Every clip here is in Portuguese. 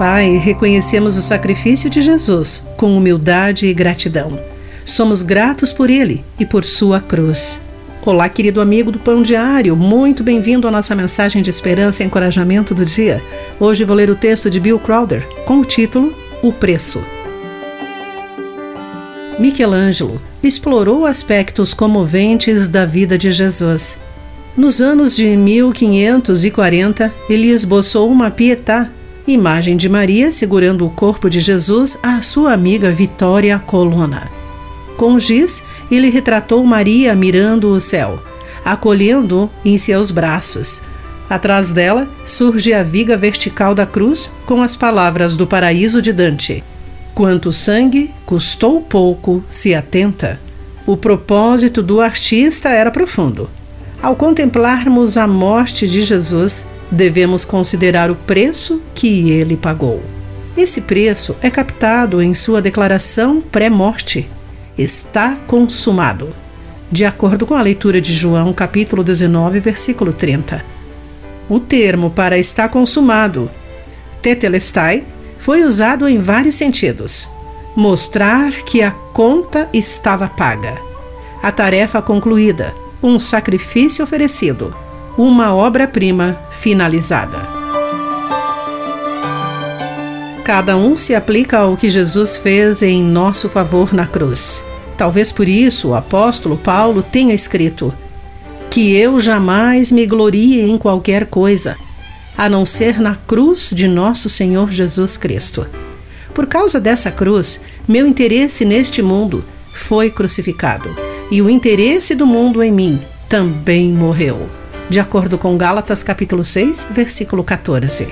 Pai, reconhecemos o sacrifício de Jesus com humildade e gratidão. Somos gratos por ele e por sua cruz. Olá, querido amigo do Pão Diário, muito bem-vindo à nossa mensagem de esperança e encorajamento do dia. Hoje vou ler o texto de Bill Crowder com o título O Preço. Michelangelo explorou aspectos comoventes da vida de Jesus. Nos anos de 1540, ele esboçou uma pietà imagem de Maria segurando o corpo de Jesus à sua amiga Vitória Colonna. Com giz, ele retratou Maria mirando o céu, acolhendo-o em seus braços. Atrás dela surge a viga vertical da cruz com as palavras do paraíso de Dante. Quanto sangue custou pouco, se atenta. O propósito do artista era profundo. Ao contemplarmos a morte de Jesus, devemos considerar o preço que ele pagou. Esse preço é captado em sua declaração pré-morte. Está consumado. De acordo com a leitura de João, capítulo 19, versículo 30. O termo para estar consumado, tetelestai, foi usado em vários sentidos. Mostrar que a conta estava paga. A tarefa concluída, um sacrifício oferecido uma obra-prima finalizada. Cada um se aplica ao que Jesus fez em nosso favor na cruz. Talvez por isso o apóstolo Paulo tenha escrito: Que eu jamais me glorie em qualquer coisa, a não ser na cruz de nosso Senhor Jesus Cristo. Por causa dessa cruz, meu interesse neste mundo foi crucificado, e o interesse do mundo em mim também morreu de acordo com Gálatas capítulo 6, versículo 14.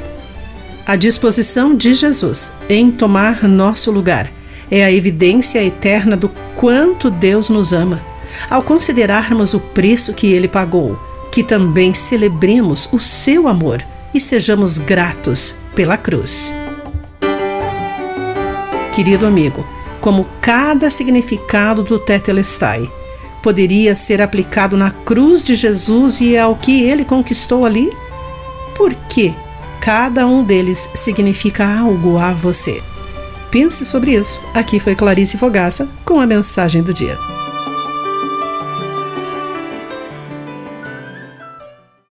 A disposição de Jesus em tomar nosso lugar é a evidência eterna do quanto Deus nos ama. Ao considerarmos o preço que ele pagou, que também celebremos o seu amor e sejamos gratos pela cruz. Querido amigo, como cada significado do Tetelestai poderia ser aplicado na cruz de Jesus e ao que ele conquistou ali? Por que cada um deles significa algo a você? Pense sobre isso. Aqui foi Clarice Fogaça com a mensagem do dia.